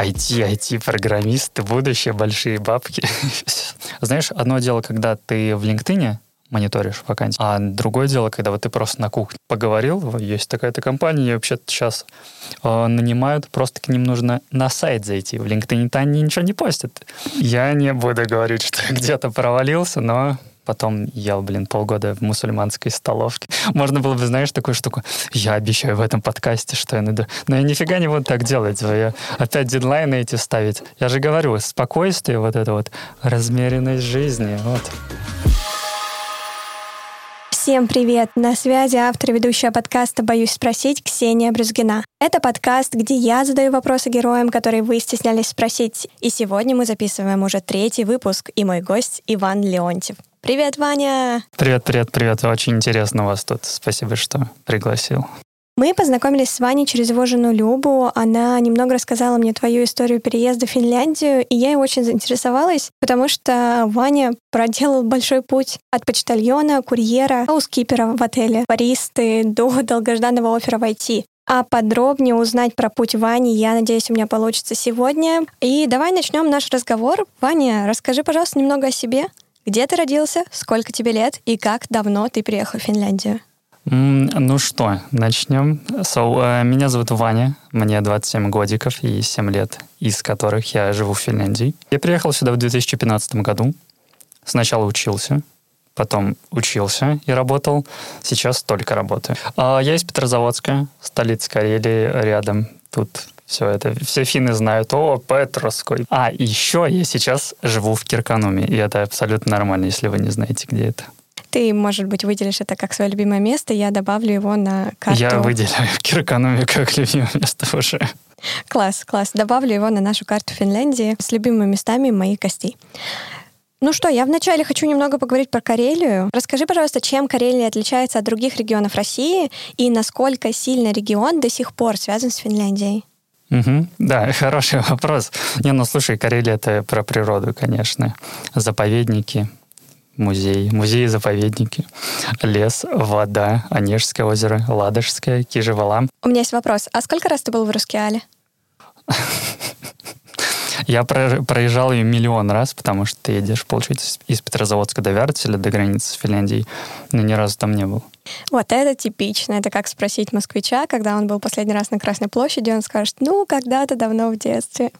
IT, IT-программисты, будущее, большие бабки. Знаешь, одно дело, когда ты в LinkedIn мониторишь вакансии. А другое дело, когда вот ты просто на кухне поговорил, есть такая-то компания, вообще сейчас э, нанимают, просто к ним нужно на сайт зайти. В LinkedIn-то они ничего не постят. Я не буду говорить, что где-то провалился, но потом ел, блин, полгода в мусульманской столовке. Можно было бы, знаешь, такую штуку, я обещаю в этом подкасте, что я найду. Но я нифига не буду так делать. Я опять дедлайны эти ставить. Я же говорю, спокойствие, вот это вот, размеренность жизни, вот. Всем привет! На связи автор и ведущая подкаста «Боюсь спросить» Ксения Брюзгина. Это подкаст, где я задаю вопросы героям, которые вы стеснялись спросить. И сегодня мы записываем уже третий выпуск, и мой гость Иван Леонтьев. Привет, Ваня! Привет, привет, привет. Очень интересно у вас тут. Спасибо, что пригласил. Мы познакомились с Ваней через его жену Любу. Она немного рассказала мне твою историю переезда в Финляндию, и я очень заинтересовалась, потому что Ваня проделал большой путь от почтальона, курьера, хаускипера в отеле, баристы до долгожданного оффера в IT. А подробнее узнать про путь Вани, я надеюсь, у меня получится сегодня. И давай начнем наш разговор. Ваня, расскажи, пожалуйста, немного о себе. Где ты родился, сколько тебе лет и как давно ты приехал в Финляндию? Ну что, начнем. So, uh, меня зовут Ваня, мне 27 годиков и 7 лет, из которых я живу в Финляндии. Я приехал сюда в 2015 году. Сначала учился, потом учился и работал. Сейчас только работаю. Uh, я из Петрозаводска, столица Карелии, рядом. Тут все это, все финны знают, о, Петровской. А еще я сейчас живу в Киркануме, и это абсолютно нормально, если вы не знаете, где это. Ты, может быть, выделишь это как свое любимое место, я добавлю его на карту. Я выделяю Киркануме как любимое место уже. Класс, класс. Добавлю его на нашу карту Финляндии с любимыми местами моих гостей. Ну что, я вначале хочу немного поговорить про Карелию. Расскажи, пожалуйста, чем Карелия отличается от других регионов России и насколько сильно регион до сих пор связан с Финляндией? Угу. Да, хороший вопрос. Не, ну слушай, Карелия это про природу, конечно. Заповедники, музей, музеи-заповедники, лес, вода, Онежское озеро, Ладожское, Кижевала. У меня есть вопрос. А сколько раз ты был в Рускеале? Я проезжал ее миллион раз, потому что ты едешь, получается, из Петрозаводска до Вяртеля, до границы с Финляндией, но ни разу там не был. Вот это типично. Это как спросить москвича, когда он был последний раз на Красной площади, он скажет, ну, когда-то давно в детстве.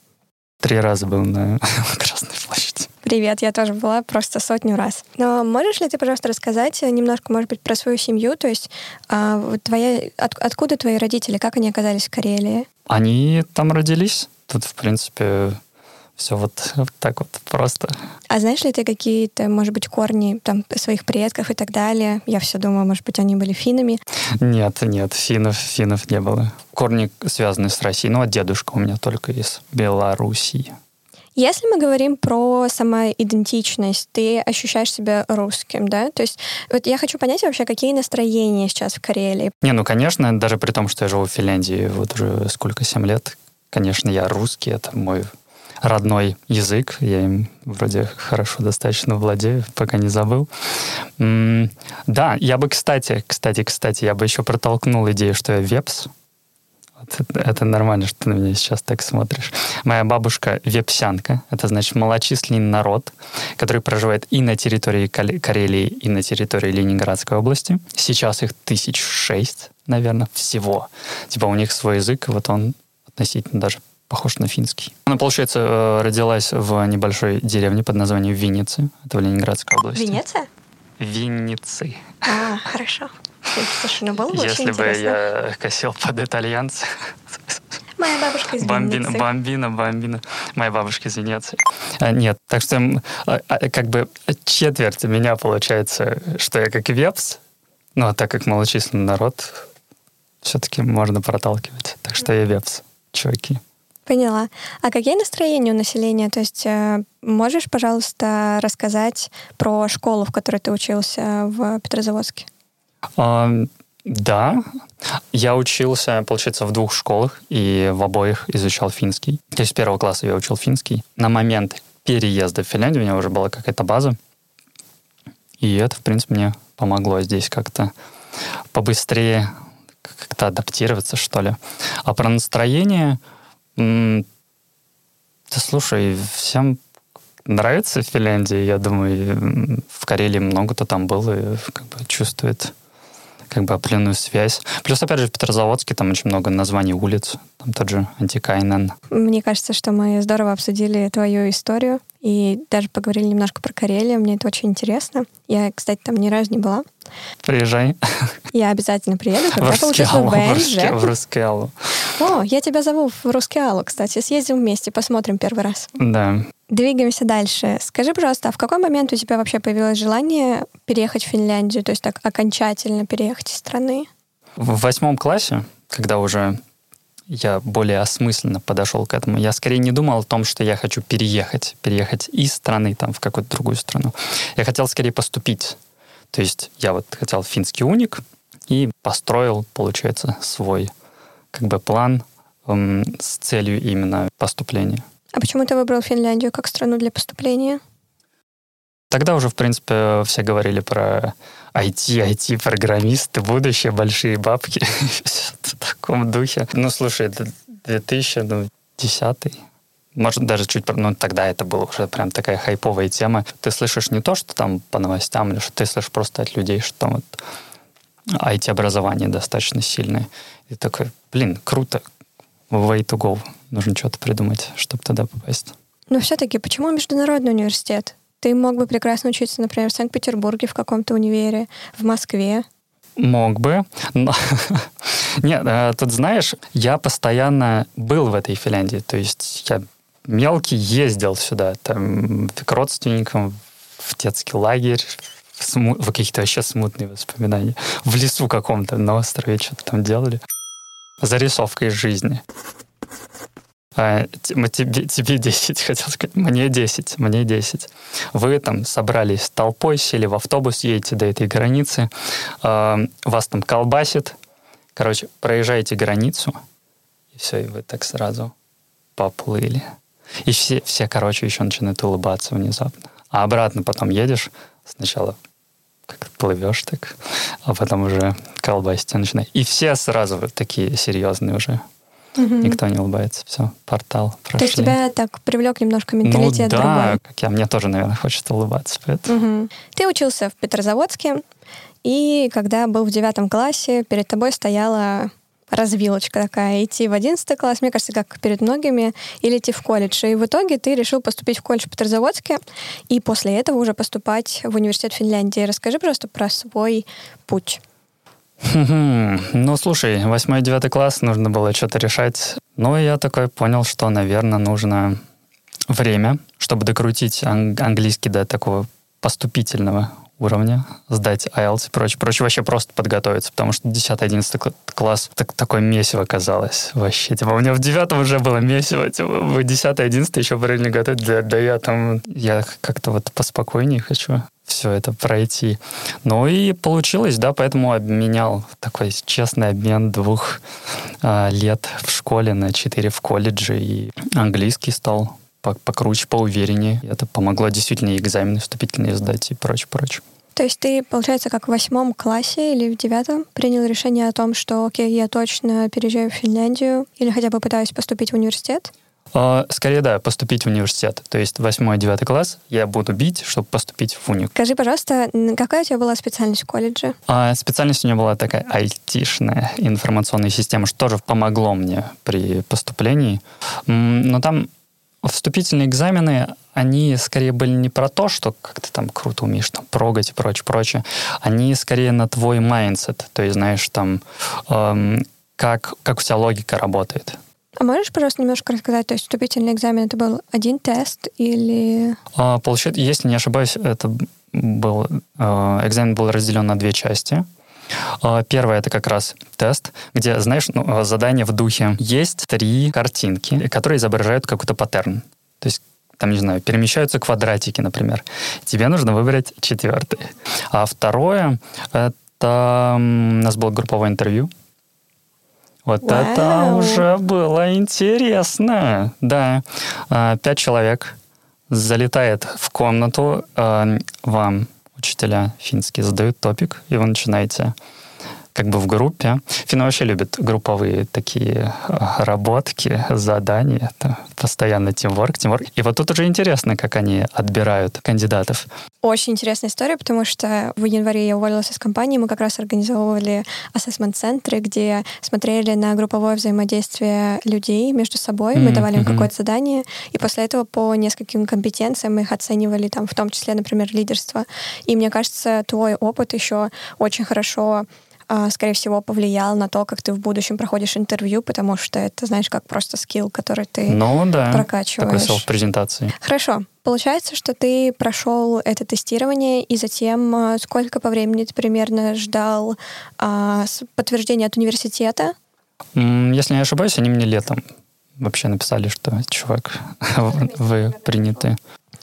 Три раза был на Красной площади. Привет, я тоже была просто сотню раз. Но можешь ли ты, пожалуйста, рассказать немножко, может быть, про свою семью? То есть а, твоя, от, откуда твои родители, как они оказались в Карелии? Они там родились. Тут, в принципе, все вот, вот так вот просто. А знаешь ли ты какие-то, может быть, корни там своих предков и так далее? Я все думаю, может быть, они были финами. Нет, нет, финнов, финнов не было. Корни связаны с Россией. Ну, а дедушка у меня только из Белоруссии. Если мы говорим про самоидентичность, ты ощущаешь себя русским, да? То есть вот я хочу понять вообще, какие настроения сейчас в Карелии. Не, ну, конечно, даже при том, что я живу в Финляндии вот уже сколько, семь лет, конечно, я русский, это мой родной язык. Я им вроде хорошо достаточно владею, пока не забыл. да, я бы, кстати, кстати, кстати, я бы еще протолкнул идею, что я вепс. Вот это, это нормально, что ты на меня сейчас так смотришь. Моя бабушка вепсянка. Это значит малочисленный народ, который проживает и на территории Карелии, и на территории Ленинградской области. Сейчас их тысяч шесть, наверное, всего. Типа у них свой язык, вот он относительно даже похож на финский. Она, получается, э, родилась в небольшой деревне под названием Винницы. Это в Ленинградской области. Венеция? Винницы. А, хорошо. Слушай, ну было бы Если очень бы я косил под итальянца. Моя бабушка из бомбина, Винницы. Бомбина, бомбина. Моя бабушка из Венеции. А, нет, так что а, а, как бы четверть меня получается, что я как вепс, ну, а так как малочисленный народ, все-таки можно проталкивать. Так что я вепс, чуваки. Поняла. А какие настроения у населения? То есть э, можешь, пожалуйста, рассказать про школу, в которой ты учился в Петрозаводске? А, да. Я учился, получается, в двух школах, и в обоих изучал финский. То есть с первого класса я учил финский. На момент переезда в Финляндию у меня уже была какая-то база. И это, в принципе, мне помогло здесь как-то побыстрее как-то адаптироваться, что ли. А про настроение Да слушай, всем нравится Финляндия. Я думаю, в Карелии много кто там был и как бы чувствует как бы определенную связь. Плюс, опять же, в Петрозаводске там очень много названий улиц. Там тот же Антикайнен. Мне кажется, что мы здорово обсудили твою историю и даже поговорили немножко про Карелию. Мне это очень интересно. Я, кстати, там ни разу не была. Приезжай. Я обязательно приеду, когда в получу свой ВНЖ. В Рускеалу. О, я тебя зову в Рускеалу, кстати. Съездим вместе, посмотрим первый раз. Да. Двигаемся дальше. Скажи, пожалуйста, а в какой момент у тебя вообще появилось желание переехать в Финляндию, то есть так окончательно переехать из страны? В восьмом классе, когда уже я более осмысленно подошел к этому. Я скорее не думал о том, что я хочу переехать, переехать из страны там в какую-то другую страну. Я хотел скорее поступить. То есть я вот хотел финский уник и построил, получается, свой как бы план эм, с целью именно поступления. А почему ты выбрал Финляндию как страну для поступления? Тогда уже, в принципе, все говорили про IT, IT-программисты, будущее, большие бабки. в таком духе. Ну, слушай, это 2010 может, даже чуть... Ну, тогда это была уже прям такая хайповая тема. Ты слышишь не то, что там по новостям, или что ты слышишь просто от людей, что там вот IT-образование достаточно сильное. И такой, блин, круто, way to go. Нужно что-то придумать, чтобы туда попасть. Но все-таки почему международный университет? Ты мог бы прекрасно учиться, например, в Санкт-Петербурге в каком-то универе, в Москве. Мог бы, но... Нет, э, тут знаешь, я постоянно был в этой Финляндии, то есть я мелкий ездил сюда, там, к родственникам, в детский лагерь, в какие-то вообще смутные воспоминания. В лесу каком-то, на острове что-то там делали. Зарисовка из жизни. А, тебе, тебе 10, хотел сказать. Мне 10, мне 10. Вы там собрались толпой, сели в автобус, едете до этой границы, э, вас там колбасит. Короче, проезжаете границу, и все, и вы так сразу поплыли. И все, все, короче, еще начинают улыбаться внезапно. А обратно потом едешь, сначала как плывешь так, а потом уже колбасить начинает. И все сразу вот такие серьезные уже. Угу. Никто не улыбается. Все, портал прошли. То есть тебя так привлек немножко менталитет ну, да, другой? как я, мне тоже, наверное, хочется улыбаться. Поэтому. Угу. Ты учился в Петрозаводске, и когда был в девятом классе, перед тобой стояла развилочка такая, идти в одиннадцатый класс, мне кажется, как перед многими, или идти в колледж. И в итоге ты решил поступить в колледж в Петрозаводске, и после этого уже поступать в университет Финляндии. Расскажи просто про свой путь. Ну, слушай, восьмой девятый класс, нужно было что-то решать. Ну, я такой понял, что, наверное, нужно время, чтобы докрутить ан- английский до такого поступительного уровня, сдать IELTS и прочее. Прочее вообще просто подготовиться, потому что 10-11 класс так, такое месиво казалось вообще. Типа, у меня в 9 уже было месиво, типа, в 10-11 еще параллельно готовить, да, да я там, я как-то вот поспокойнее хочу все это пройти. Ну и получилось, да, поэтому обменял такой честный обмен двух э, лет в школе на четыре в колледже, и английский стал покруче, поувереннее. Это помогло действительно экзамены вступительные сдать и прочее, прочее. То есть ты, получается, как в восьмом классе или в девятом принял решение о том, что, окей, я точно переезжаю в Финляндию или хотя бы пытаюсь поступить в университет? А, скорее, да, поступить в университет. То есть восьмой, девятый класс я буду бить, чтобы поступить в уник. Скажи, пожалуйста, какая у тебя была специальность в колледже? А, специальность у меня была такая айтишная информационная система, что тоже помогло мне при поступлении. Но там вступительные экзамены, они скорее были не про то, что как ты там круто умеешь там прогать и прочее, прочее. Они скорее на твой mindset. То есть, знаешь, там, эм, как, как у тебя логика работает. А можешь, пожалуйста, немножко рассказать, то есть вступительный экзамен это был один тест или... А, получается, если не ошибаюсь, это был, э, экзамен был разделен на две части. А, первое это как раз тест, где, знаешь, ну, задание в духе. Есть три картинки, которые изображают какой-то паттерн. То есть там, не знаю, перемещаются квадратики, например. Тебе нужно выбрать четвертый. А второе, это у нас было групповое интервью. Вот Вау. это уже было интересно. Да, а, пять человек залетает в комнату, а, вам учителя финские задают топик, и вы начинаете как бы в группе. Финны вообще любят групповые такие а, работки, задания. Это постоянно тимворк, тимворк. И вот тут уже интересно, как они отбирают кандидатов. Очень интересная история, потому что в январе я уволилась из компании, мы как раз организовывали ассессмент-центры, где смотрели на групповое взаимодействие людей между собой, мы давали им какое-то задание, и после этого по нескольким компетенциям мы их оценивали, там, в том числе, например, лидерство. И мне кажется, твой опыт еще очень хорошо скорее всего, повлиял на то, как ты в будущем проходишь интервью, потому что это, знаешь, как просто скилл, который ты ну, да, прокачиваешь. Такой селф-презентации. Хорошо. Получается, что ты прошел это тестирование, и затем а, сколько по времени ты примерно ждал а, подтверждения от университета? Если не ошибаюсь, они мне летом вообще написали, что, чувак, вы приняты.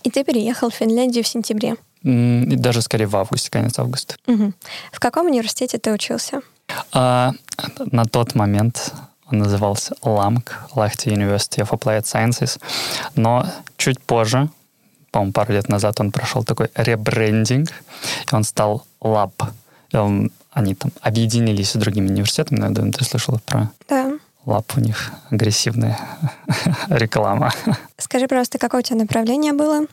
И ты переехал в Финляндию в сентябре? Даже скорее в августе, конец августа. Угу. В каком университете ты учился? А, на тот момент он назывался LAMC, Lahti University of Applied Sciences, но чуть позже, по-моему, пару лет назад он прошел такой ребрендинг, и он стал Lab. И он, они там объединились с другими университетами, я думаю, ты слышала про... Да. Лап у них агрессивная реклама. Скажи, просто, какое у тебя направление было?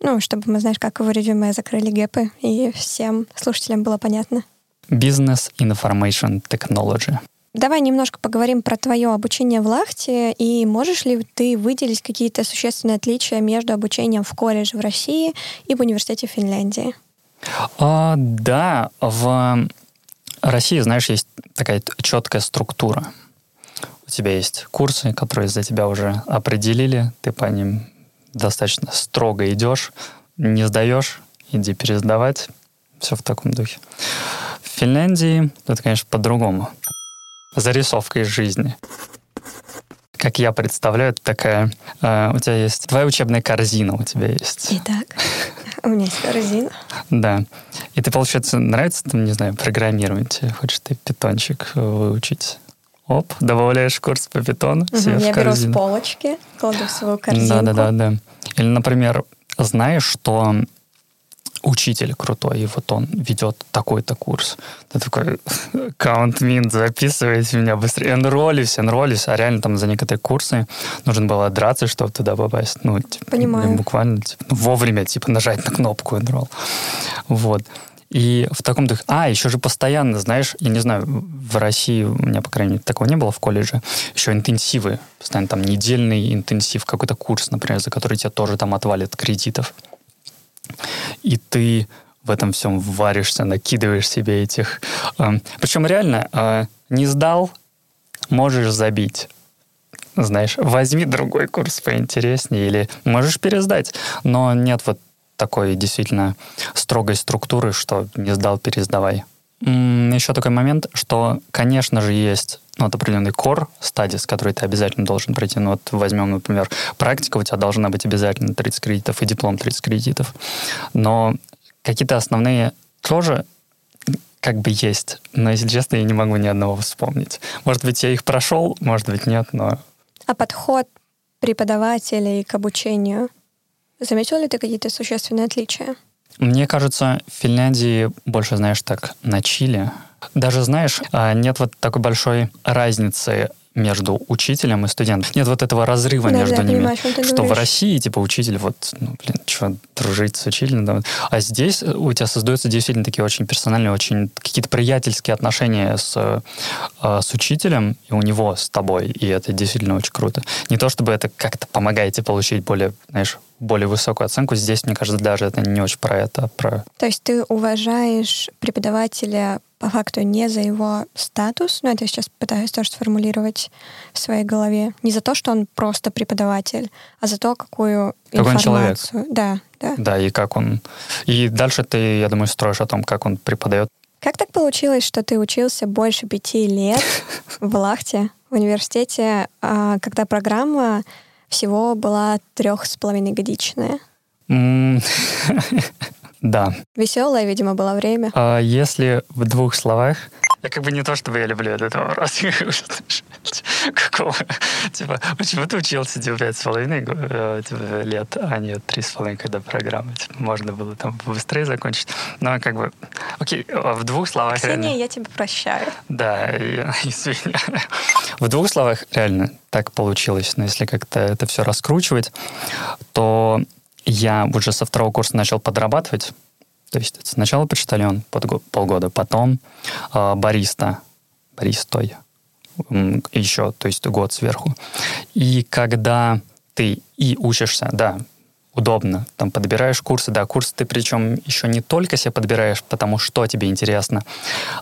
Ну, чтобы мы, знаешь, как в резюме закрыли гэпы, и всем слушателям было понятно. Business Information Technology. Давай немножко поговорим про твое обучение в Лахте, и можешь ли ты выделить какие-то существенные отличия между обучением в колледже в России и в университете в Финляндии? А, да, в России, знаешь, есть такая четкая структура. У тебя есть курсы, которые за тебя уже определили, ты по ним достаточно строго идешь, не сдаешь, иди пересдавать. Все в таком духе. В Финляндии это, конечно, по-другому. Зарисовка из жизни. Как я представляю, это такая... Э, у тебя есть твоя учебная корзина у тебя есть. Итак, у меня есть корзина. Да. И ты, получается, нравится, там, не знаю, программировать? Хочешь ты питончик выучить? Оп, добавляешь курс по питону угу, себе я в корзину. беру с полочки, кладу в свою корзинку. Да-да-да. Или, например, знаешь, что учитель крутой, и вот он ведет такой-то курс. Ты такой, count mint, записывайте меня быстрее. Энролись, энролись. А реально там за некоторые курсы нужно было драться, чтобы туда попасть. Ну, типа, Понимаю. буквально типа, ну, вовремя типа нажать на кнопку enroll. Вот. И в таком духе... А, еще же постоянно, знаешь, я не знаю, в России у меня, по крайней мере, такого не было в колледже, еще интенсивы. Постоянно там недельный интенсив, какой-то курс, например, за который тебя тоже там отвалят кредитов. И ты в этом всем варишься, накидываешь себе этих... Э, причем реально, э, не сдал, можешь забить знаешь, возьми другой курс поинтереснее или можешь пересдать. Но нет вот такой действительно строгой структуры, что не сдал, пересдавай. Еще такой момент, что, конечно же, есть ну, вот определенный core стадис, который ты обязательно должен пройти. Ну, вот возьмем, например, практика у тебя должна быть обязательно 30 кредитов и диплом 30 кредитов. Но какие-то основные тоже как бы есть. Но, если честно, я не могу ни одного вспомнить. Может быть, я их прошел, может быть, нет, но... А подход преподавателей к обучению Заметил ли ты какие-то существенные отличия? Мне кажется, в Финляндии больше, знаешь, так на Чили. Даже, знаешь, а, нет вот такой большой разницы между учителем и студентом. Нет вот этого разрыва да, между да, ними. Что говоришь. в России, типа, учитель, вот, ну, блин, что, дружить с учителем? Да? А здесь у тебя создаются действительно такие очень персональные, очень какие-то приятельские отношения с, э, с учителем, и у него с тобой, и это действительно очень круто. Не то, чтобы это как-то помогает тебе получить более, знаешь, более высокую оценку. Здесь, мне кажется, даже это не очень про это, а про... То есть ты уважаешь преподавателя по факту не за его статус, ну это я сейчас пытаюсь тоже сформулировать в своей голове, не за то, что он просто преподаватель, а за то, какую как информацию... Он человек. Да, да. Да, и как он... И дальше ты, я думаю, строишь о том, как он преподает. Как так получилось, что ты учился больше пяти лет в Лахте, в университете, а когда программа всего была трех с половиной годичная? Да. Веселое, видимо, было время. А если в двух словах... Я как бы не то, чтобы я люблю этот вопрос. Какого? Типа, почему ты учился типа пять с половиной э, типа, лет, а не три с половиной, когда программа? Типа, можно было там быстрее закончить. Но как бы Окей, в двух словах Ксения, реально. я тебя прощаю. Да, я извиняюсь. В двух словах реально так получилось. Но если как-то это все раскручивать, то я уже со второго курса начал подрабатывать. То есть сначала почтальон под полгода, потом э, бариста, баристой еще, то есть год сверху. И когда ты и учишься, да, удобно. Там подбираешь курсы, да, курсы ты причем еще не только себе подбираешь, потому что тебе интересно,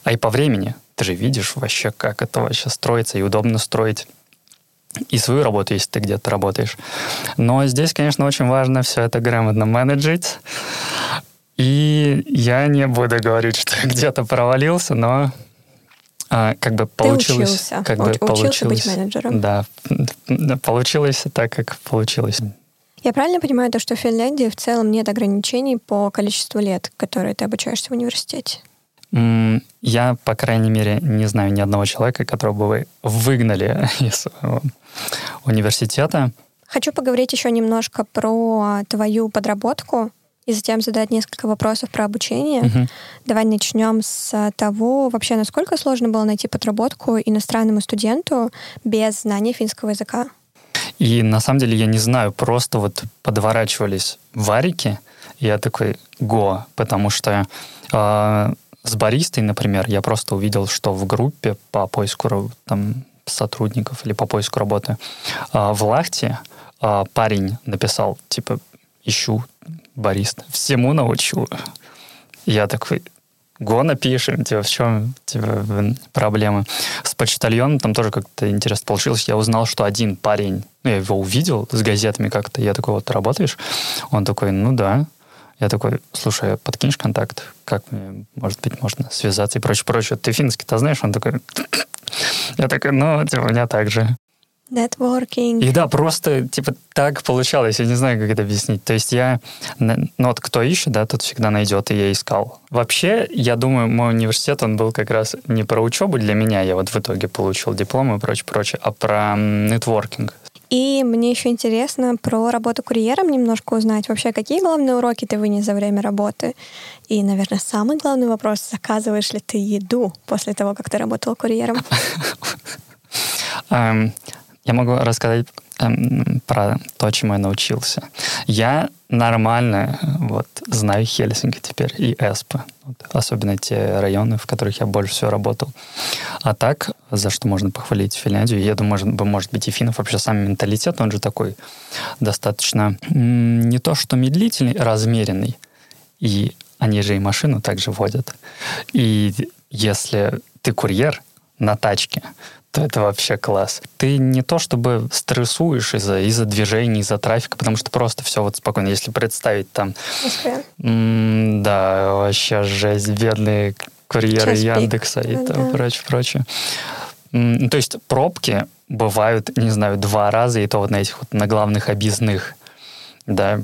а и по времени. Ты же видишь вообще, как это вообще строится, и удобно строить и свою работу, если ты где-то работаешь. Но здесь, конечно, очень важно все это грамотно менеджить. И я не буду говорить, что я где-то провалился, но а, как бы получилось. Ты учился. Как бы учился получилось, быть менеджером. Да, получилось так, как получилось. Я правильно понимаю то, что в Финляндии в целом нет ограничений по количеству лет, которые ты обучаешься в университете? Я, по крайней мере, не знаю ни одного человека, которого бы вы выгнали из университета. Хочу поговорить еще немножко про твою подработку и затем задать несколько вопросов про обучение. Угу. Давай начнем с того, вообще, насколько сложно было найти подработку иностранному студенту без знания финского языка? И на самом деле я не знаю, просто вот подворачивались варики, и я такой, го, потому что э, с баристой, например, я просто увидел, что в группе по поиску там, сотрудников или по поиску работы э, в Лахте э, парень написал, типа, ищу барист, всему научу. Я такой, го напишем, типа, в чем типа, проблема. С почтальоном там тоже как-то интересно получилось. Я узнал, что один парень, ну, я его увидел с газетами как-то, я такой, вот, работаешь? Он такой, ну, да. Я такой, слушай, подкинешь контакт? Как мне, может быть, можно связаться и прочее, прочее. Ты финский-то знаешь? Он такой, я такой, ну, типа, у меня так же. Networking. И да, просто, типа, так получалось, я не знаю, как это объяснить. То есть я, ну вот кто ищет, да, тот всегда найдет, и я искал. Вообще, я думаю, мой университет, он был как раз не про учебу для меня, я вот в итоге получил диплом и прочее, прочее, а про нетворкинг. И мне еще интересно про работу курьером немножко узнать. Вообще, какие главные уроки ты вынес за время работы? И, наверное, самый главный вопрос, заказываешь ли ты еду после того, как ты работал курьером? Эм, я могу рассказать про то, чему я научился. Я нормально вот, знаю Хельсинки теперь и Эспо. Вот, особенно те районы, в которых я больше всего работал. А так, за что можно похвалить Финляндию, я думаю, может, может быть, и финнов вообще сам менталитет, он же такой достаточно не то что медлительный, размеренный. И они же и машину также водят. И если ты курьер на тачке, это вообще класс. Ты не то чтобы стрессуешь из-за из движений, из-за трафика, потому что просто все вот спокойно. Если представить там... М- да, вообще жесть, бедные курьеры Час Яндекса пик. и ну, там да. прочее, прочее. М- то есть пробки бывают, не знаю, два раза, и то вот на этих вот на главных объездных, да,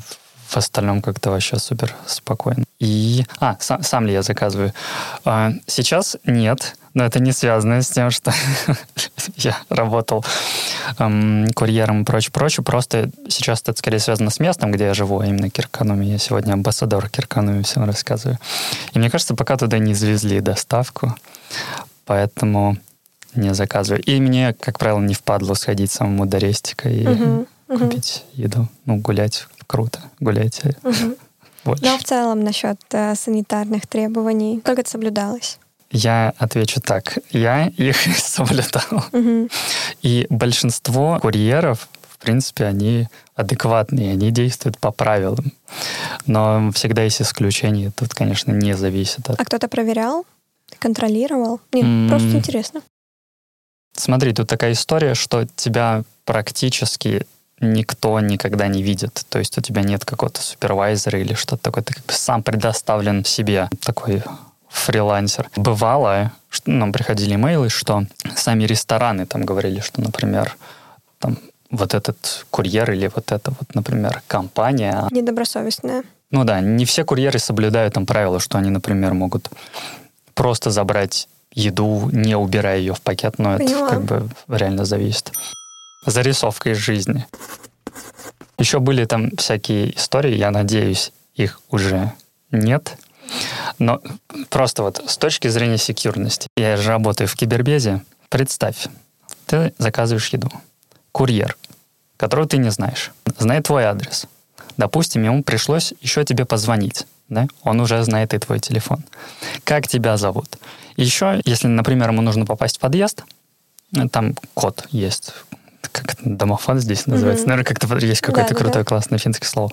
в остальном как-то вообще супер спокойно. И... А, сам, сам ли я заказываю? А, сейчас нет, но это не связано с тем, что я работал эм, курьером и прочее, прочее. Просто сейчас это скорее связано с местом, где я живу, а именно Киркануми. Я сегодня амбассадор Киркануми всем рассказываю. И мне кажется, пока туда не завезли доставку, поэтому не заказываю. И мне, как правило, не впадло сходить самому до рестика и uh-huh, uh-huh. купить еду. Ну, гулять круто. Гуляйте. Uh-huh. Больше. Ну, а в целом насчет э, санитарных требований, как это соблюдалось? Я отвечу так. Я их соблюдал. Угу. И большинство курьеров, в принципе, они адекватные, они действуют по правилам. Но всегда есть исключения. Тут, конечно, не зависит от... А кто-то проверял? Контролировал? Нет, mm-hmm. просто интересно. Смотри, тут такая история, что тебя практически никто никогда не видит. То есть у тебя нет какого-то супервайзера или что-то такое. Ты как бы сам предоставлен себе такой фрилансер. Бывало, что нам приходили имейлы, что сами рестораны там говорили, что, например, там вот этот курьер или вот эта вот, например, компания... Недобросовестная. Ну да, не все курьеры соблюдают там правила, что они, например, могут просто забрать еду, не убирая ее в пакет, но Поняла. это как бы реально зависит. Зарисовка из жизни. Еще были там всякие истории, я надеюсь, их уже нет. Но просто вот с точки зрения секьюрности, я же работаю в кибербезе, представь, ты заказываешь еду. Курьер, которого ты не знаешь, знает твой адрес. Допустим, ему пришлось еще тебе позвонить. Да? Он уже знает и твой телефон. Как тебя зовут? Еще, если, например, ему нужно попасть в подъезд, там код есть, как домофон здесь называется. Mm-hmm. Наверное, как-то есть какое-то да, крутое, да. классное финское слово.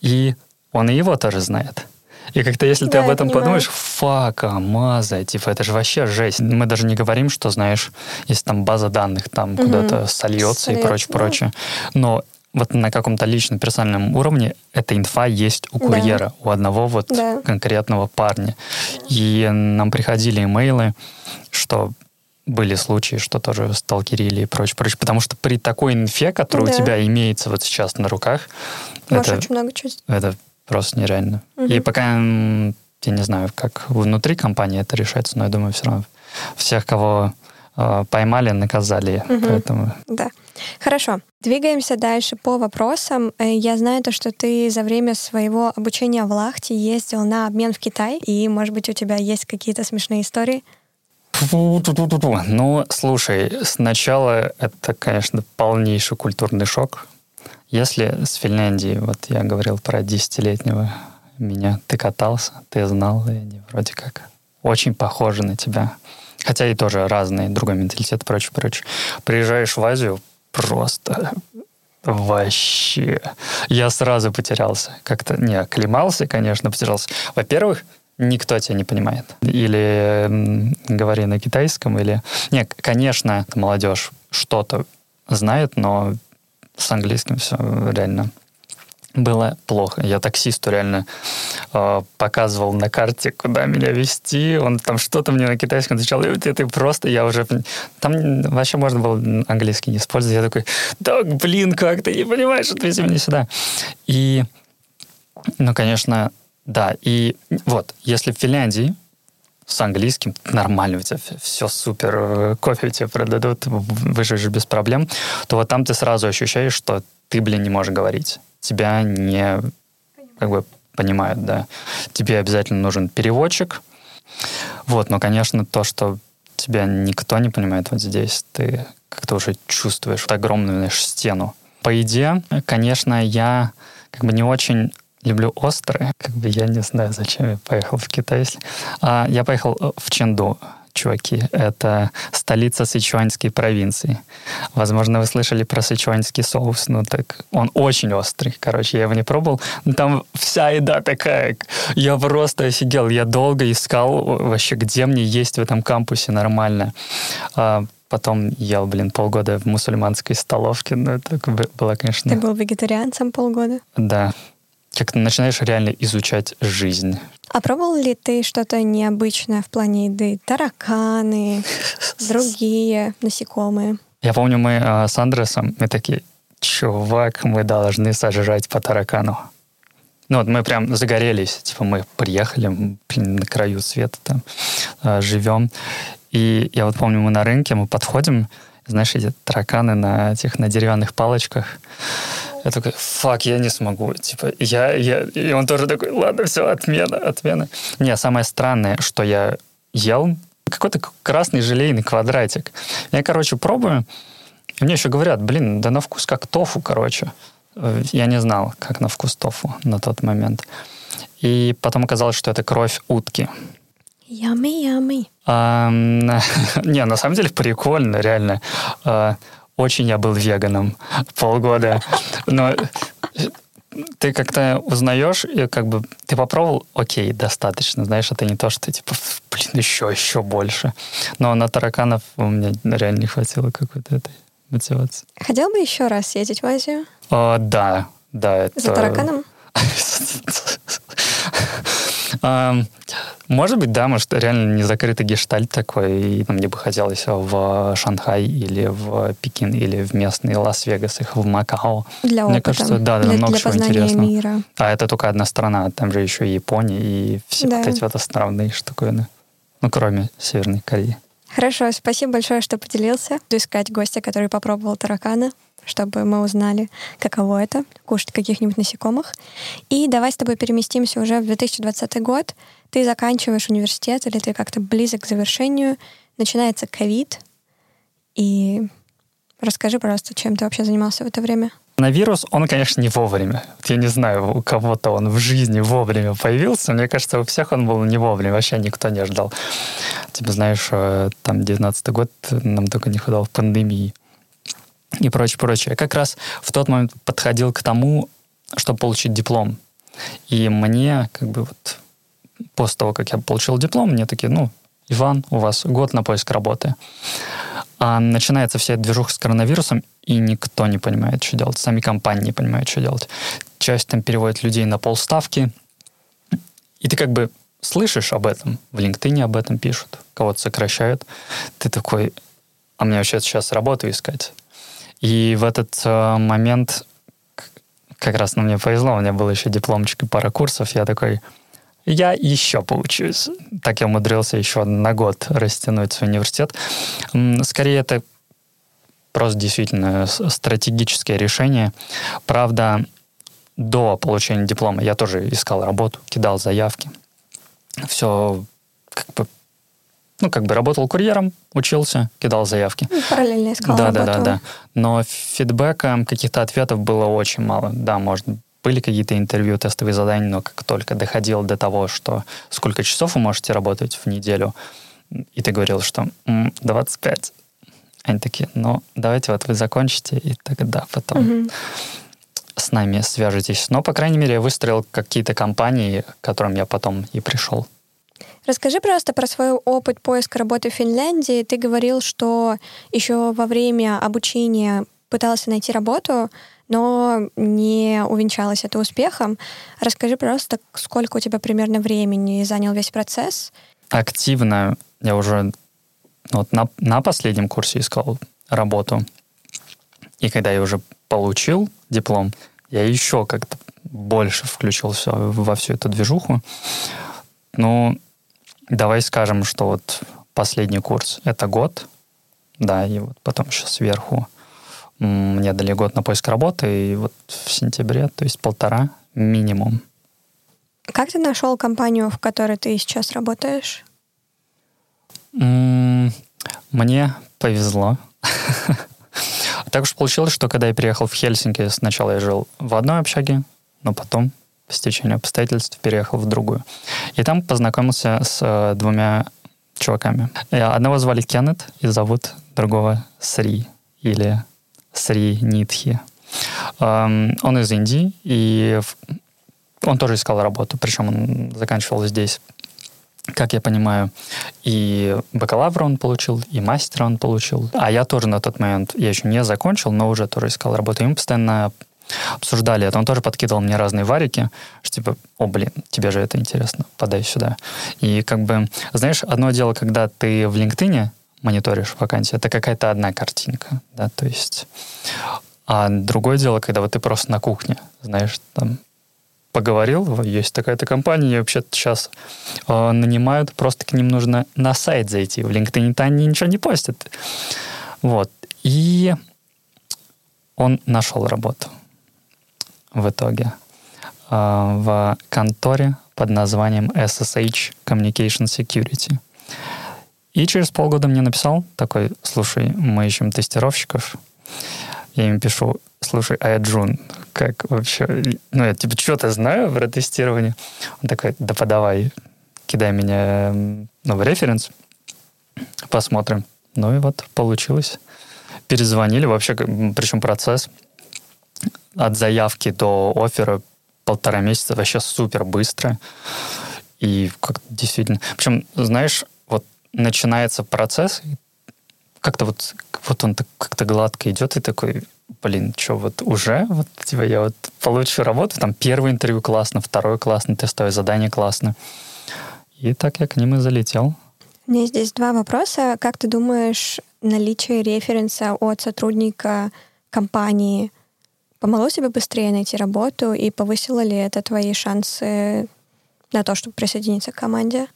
И он и его тоже знает. И как-то если да, ты об этом подумаешь, фака, маза, типа, это же вообще жесть. Мы даже не говорим, что, знаешь, если там база данных там угу. куда-то сольется, сольется и прочее, да. прочее. Но вот на каком-то личном персональном уровне эта инфа есть у курьера, да. у одного вот да. конкретного парня. И нам приходили имейлы, что были случаи, что тоже сталкерили и прочее, прочее. Потому что при такой инфе, которая да. у тебя имеется вот сейчас на руках, Можешь это, очень много чувств. Это просто нереально. Угу. И пока, я не знаю, как внутри компании это решается, но я думаю, все равно всех, кого э, поймали, наказали. Угу. Поэтому... Да. Хорошо. Двигаемся дальше по вопросам. Э, я знаю то, что ты за время своего обучения в Лахте ездил на обмен в Китай, и, может быть, у тебя есть какие-то смешные истории? Ну, слушай, сначала это, конечно, полнейший культурный шок. Если с Финляндии, вот я говорил про десятилетнего меня, ты катался, ты знал, и они вроде как очень похожи на тебя. Хотя и тоже разные, другой менталитет, прочее, прочее. Приезжаешь в Азию, просто вообще. Я сразу потерялся. Как-то не оклемался, конечно, потерялся. Во-первых, никто тебя не понимает. Или говори на китайском, или... Не, конечно, молодежь что-то знает, но с английским все реально было плохо. Я таксисту реально э, показывал на карте, куда меня вести. Он там что-то мне на китайском отвечал. И вот это просто я уже... Там вообще можно было английский не использовать. Я такой, так, блин, как ты не понимаешь, отвези меня сюда. И, ну, конечно, да, и вот, если в Финляндии с английским нормально, у тебя все супер, кофе тебе продадут, выживешь без проблем, то вот там ты сразу ощущаешь, что ты, блин, не можешь говорить. Тебя не как бы понимают, да. Тебе обязательно нужен переводчик. Вот, но, конечно, то, что тебя никто не понимает вот здесь, ты как-то уже чувствуешь огромную, знаешь, стену. По идее, конечно, я как бы не очень люблю острые. Как бы я не знаю, зачем я поехал в Китай. А, я поехал э, в Ченду, чуваки. Это столица Сычуаньской провинции. Возможно, вы слышали про сычуаньский соус. Ну, так он очень острый. Короче, я его не пробовал. Но там вся еда такая. Я просто офигел. Я долго искал вообще, где мне есть в этом кампусе нормально. А, потом ел, блин, полгода в мусульманской столовке. Ну, это было, конечно... Ты был вегетарианцем полгода? Да как начинаешь реально изучать жизнь. А пробовал ли ты что-то необычное в плане еды? Тараканы, другие насекомые? Я помню, мы э, с Андресом, мы такие, чувак, мы должны сожрать по таракану. Ну вот мы прям загорелись, типа мы приехали блин, на краю света там, э, живем. И я вот помню, мы на рынке, мы подходим, знаешь, эти тараканы на этих, на деревянных палочках. Я такой, фак, я не смогу. Типа, я, я... И он тоже такой, ладно, все, отмена, отмена. Не, самое странное, что я ел, какой-то красный желейный квадратик. Я, короче, пробую, и мне еще говорят, блин, да на вкус как тофу, короче. Я не знал, как на вкус тофу на тот момент. И потом оказалось, что это кровь утки. Ями, ями. не, на самом деле прикольно, реально. А, очень я был веганом полгода. Но ты как-то узнаешь, и как бы ты попробовал, окей, достаточно, знаешь, это не то, что ты типа, блин, еще, еще больше. Но на тараканов у меня реально не хватило какой-то этой мотивации. Хотел бы еще раз съездить в Азию? О, да, да. Это... За тараканом? Может быть, да, может, реально не закрытый гештальт такой, и мне бы хотелось в Шанхай или в Пекин или в местный Лас-Вегас, их в Макао. Для Мне опыта. кажется, да, для, много для чего интересного. Мира. А это только одна страна, там же еще и Япония и все да. вот эти вот островные штуковины. Ну, кроме Северной Кореи. Хорошо, спасибо большое, что поделился. Буду искать гостя, который попробовал таракана чтобы мы узнали, каково это, кушать каких-нибудь насекомых. И давай с тобой переместимся уже в 2020 год. Ты заканчиваешь университет или ты как-то близок к завершению, начинается ковид, и расскажи, пожалуйста, чем ты вообще занимался в это время? Коронавирус, он, конечно, не вовремя. Я не знаю, у кого-то он в жизни вовремя появился. Мне кажется, у всех он был не вовремя. Вообще никто не ждал. Типа, знаешь, э, там 19 год нам только не хватало пандемии и прочее, прочее. Я как раз в тот момент подходил к тому, чтобы получить диплом. И мне, как бы вот, после того, как я получил диплом, мне такие, ну, Иван, у вас год на поиск работы. А начинается вся эта движуха с коронавирусом, и никто не понимает, что делать. Сами компании не понимают, что делать. Часть там переводит людей на полставки. И ты как бы слышишь об этом. В LinkedIn об этом пишут. Кого-то сокращают. Ты такой, а мне вообще сейчас работу искать. И в этот э, момент как раз ну, мне повезло, у меня был еще дипломчик и пара курсов. Я такой, я еще поучусь. Так я умудрился еще на год растянуть свой университет. Скорее, это просто действительно стратегическое решение. Правда, до получения диплома я тоже искал работу, кидал заявки. Все как бы ну, как бы работал курьером, учился, кидал заявки. Ну, параллельно искал да, работу. Да, да, да. Но фидбэка, каких-то ответов было очень мало. Да, может, были какие-то интервью, тестовые задания, но как только доходило до того, что сколько часов вы можете работать в неделю, и ты говорил, что м, 25. Они такие, ну, давайте вот вы закончите, и тогда потом угу. с нами свяжетесь. Но, по крайней мере, я выстроил какие-то компании, к которым я потом и пришел. Расскажи просто про свой опыт поиска работы в Финляндии. Ты говорил, что еще во время обучения пытался найти работу, но не увенчалось это успехом. Расскажи просто, сколько у тебя примерно времени занял весь процесс? Активно я уже ну, вот на, на последнем курсе искал работу. И когда я уже получил диплом, я еще как-то больше включился во всю эту движуху. Ну, Давай скажем, что вот последний курс — это год, да, и вот потом еще сверху мне дали год на поиск работы, и вот в сентябре, то есть полтора минимум. Как ты нашел компанию, в которой ты сейчас работаешь? Мне повезло. Так уж получилось, что когда я приехал в Хельсинки, сначала я жил в одной общаге, но потом по стечению обстоятельств переехал в другую. И там познакомился с э, двумя чуваками. Одного звали Кеннет и зовут другого Сри или Сри Нитхи. Эм, он из Индии, и он тоже искал работу, причем он заканчивал здесь как я понимаю, и бакалавра он получил, и мастера он получил. А я тоже на тот момент, я еще не закончил, но уже тоже искал работу. И мы постоянно обсуждали это. Он тоже подкидывал мне разные варики, что типа, о, блин, тебе же это интересно, подай сюда. И как бы, знаешь, одно дело, когда ты в LinkedIn мониторишь вакансии, это какая-то одна картинка, да, то есть... А другое дело, когда вот ты просто на кухне, знаешь, там поговорил, есть такая-то компания, вообще сейчас э, нанимают, просто к ним нужно на сайт зайти. В LinkedIn-то они ничего не постят. Вот. И он нашел работу в итоге а, в конторе под названием SSH Communication Security. И через полгода мне написал такой, слушай, мы ищем тестировщиков. Я им пишу, слушай, а я Джун, как вообще? Ну, я типа что-то знаю про тестирование. Он такой, да подавай, кидай меня ну, в референс, посмотрим. Ну и вот получилось. Перезвонили, вообще, причем процесс от заявки до оффера полтора месяца вообще супер быстро. И как действительно... Причем, знаешь, вот начинается процесс, как-то вот, вот он так как-то гладко идет, и такой, блин, что вот уже, вот типа я вот получу работу, там первое интервью классно, второе классно, тестовое задание классно. И так я к ним и залетел. У меня здесь два вопроса. Как ты думаешь, наличие референса от сотрудника компании – Помогло тебе быстрее найти работу и повысило ли это твои шансы на то, чтобы присоединиться к команде?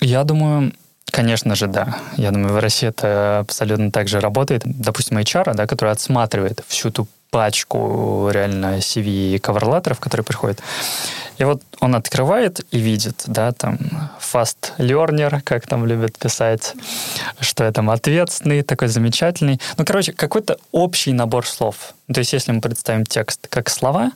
Я думаю, Конечно же, да. Я думаю, в России это абсолютно так же работает. Допустим, HR, да, который отсматривает всю ту пачку реально CV каверлатеров, которые приходят, И вот он открывает и видит, да, там, fast learner, как там любят писать, что я там ответственный, такой замечательный. Ну, короче, какой-то общий набор слов. То есть, если мы представим текст как слова,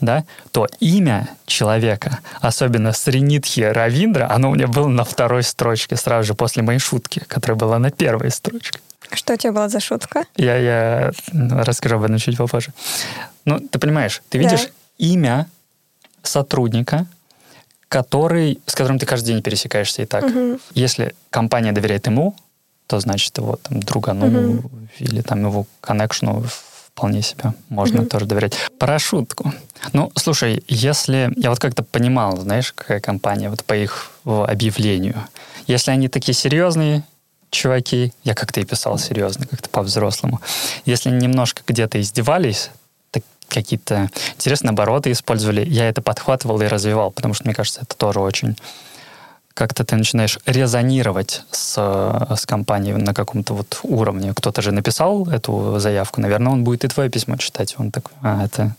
да, то имя человека, особенно Сринитхи Равиндра, оно у меня было на второй строчке сразу же после моей шутки, которая была на первой строчке. Что у тебя была за шутка? Я, я расскажу об этом чуть попозже. Ну, ты понимаешь, ты видишь да. имя сотрудника, который, с которым ты каждый день пересекаешься и так. Угу. Если компания доверяет ему, то значит его там другану угу. или там его коннекшну вполне себе можно mm-hmm. тоже доверять. Про шутку. Ну, слушай, если... Я вот как-то понимал, знаешь, какая компания, вот по их объявлению. Если они такие серьезные, чуваки, я как-то и писал серьезно, как-то по-взрослому. Если немножко где-то издевались, какие-то интересные обороты использовали, я это подхватывал и развивал, потому что, мне кажется, это тоже очень как-то ты начинаешь резонировать с, с компанией на каком-то вот уровне. Кто-то же написал эту заявку, наверное, он будет и твое письмо читать. Он такой, а, это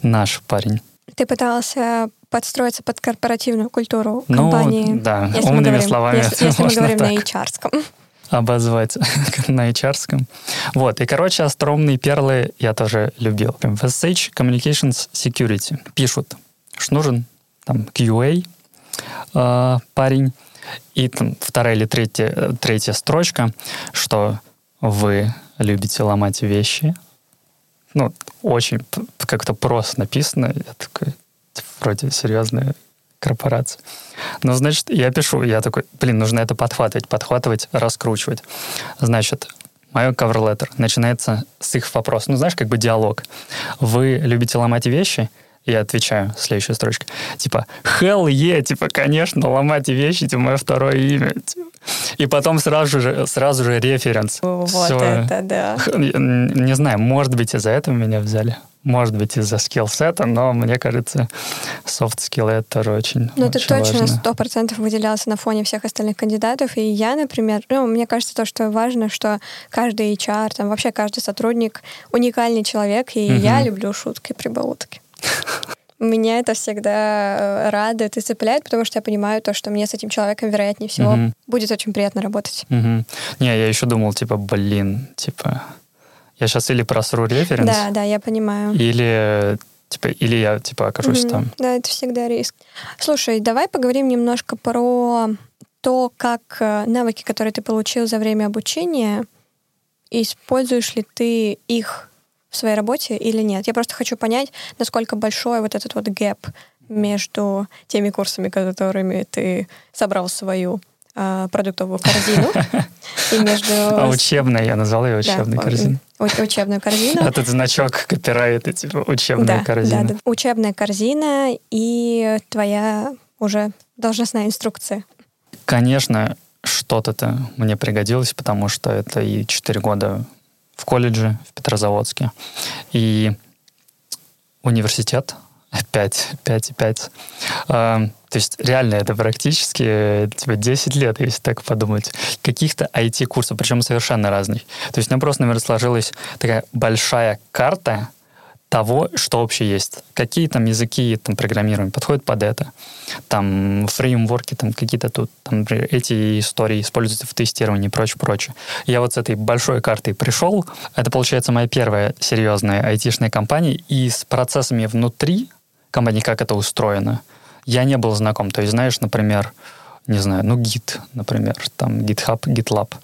наш парень. Ты пытался подстроиться под корпоративную культуру ну, компании. Ну, да, если умными говорим, словами. Если, если мы говорим так. на HR-ском. Обозвать на HR-ском. Вот, и, короче, остроумные перлы я тоже любил. В SH Communications Security пишут, что нужен там QA, э, парень. И там вторая или третья, третья строчка, что вы любите ломать вещи. Ну, очень как-то просто написано. Я такой, вроде серьезная корпорация. Ну, значит, я пишу, я такой, блин, нужно это подхватывать, подхватывать, раскручивать. Значит, мое cover letter начинается с их вопроса. Ну, знаешь, как бы диалог. Вы любите ломать вещи? Я отвечаю, следующая строчка. Типа, hell yeah, типа, конечно, ломать вещи, типа, мое второе имя. Типа. И потом сразу же, сразу же референс. Вот Все. это, да. Не знаю, может быть, из-за этого меня взяли. Может быть, из-за скилл-сета, но мне кажется, skill это тоже очень Ну, ты точно сто процентов выделялся на фоне всех остальных кандидатов. И я, например, ну, мне кажется, то, что важно, что каждый HR, там вообще каждый сотрудник уникальный человек, и угу. я люблю шутки, прибаутки. Меня это всегда э, радует и цепляет, потому что я понимаю то, что мне с этим человеком, вероятнее всего, угу. будет очень приятно работать. Угу. Не, я еще думал, типа, блин, типа, я сейчас или просру референс. Да, да, я понимаю. Или типа, или я типа окажусь угу. там. Да, это всегда риск. Слушай, давай поговорим немножко про то, как э, навыки, которые ты получил за время обучения, используешь ли ты их в своей работе или нет. Я просто хочу понять, насколько большой вот этот вот гэп между теми курсами, которыми ты собрал свою продуктовую корзину, и между... А учебная, я назвала ее учебной да, корзиной. Учебную корзину. Этот значок копирайта, типа учебная да, корзина. Да, да, учебная корзина и твоя уже должностная инструкция. Конечно, что-то-то мне пригодилось, потому что это и 4 года в колледже в Петрозаводске. И университет 5, 5 и 5. А, то есть реально это практически типа, 10 лет, если так подумать, каких-то IT-курсов, причем совершенно разных. То есть у меня просто, наверное, сложилась такая большая карта того, что вообще есть. Какие там языки там, программирования подходят под это. Там фреймворки, там какие-то тут, там эти истории используются в тестировании и прочее, прочее. Я вот с этой большой картой пришел. Это, получается, моя первая серьезная айтишная компания. И с процессами внутри компании, как это устроено, я не был знаком. То есть, знаешь, например, не знаю, ну, Git, например, там GitHub, GitLab.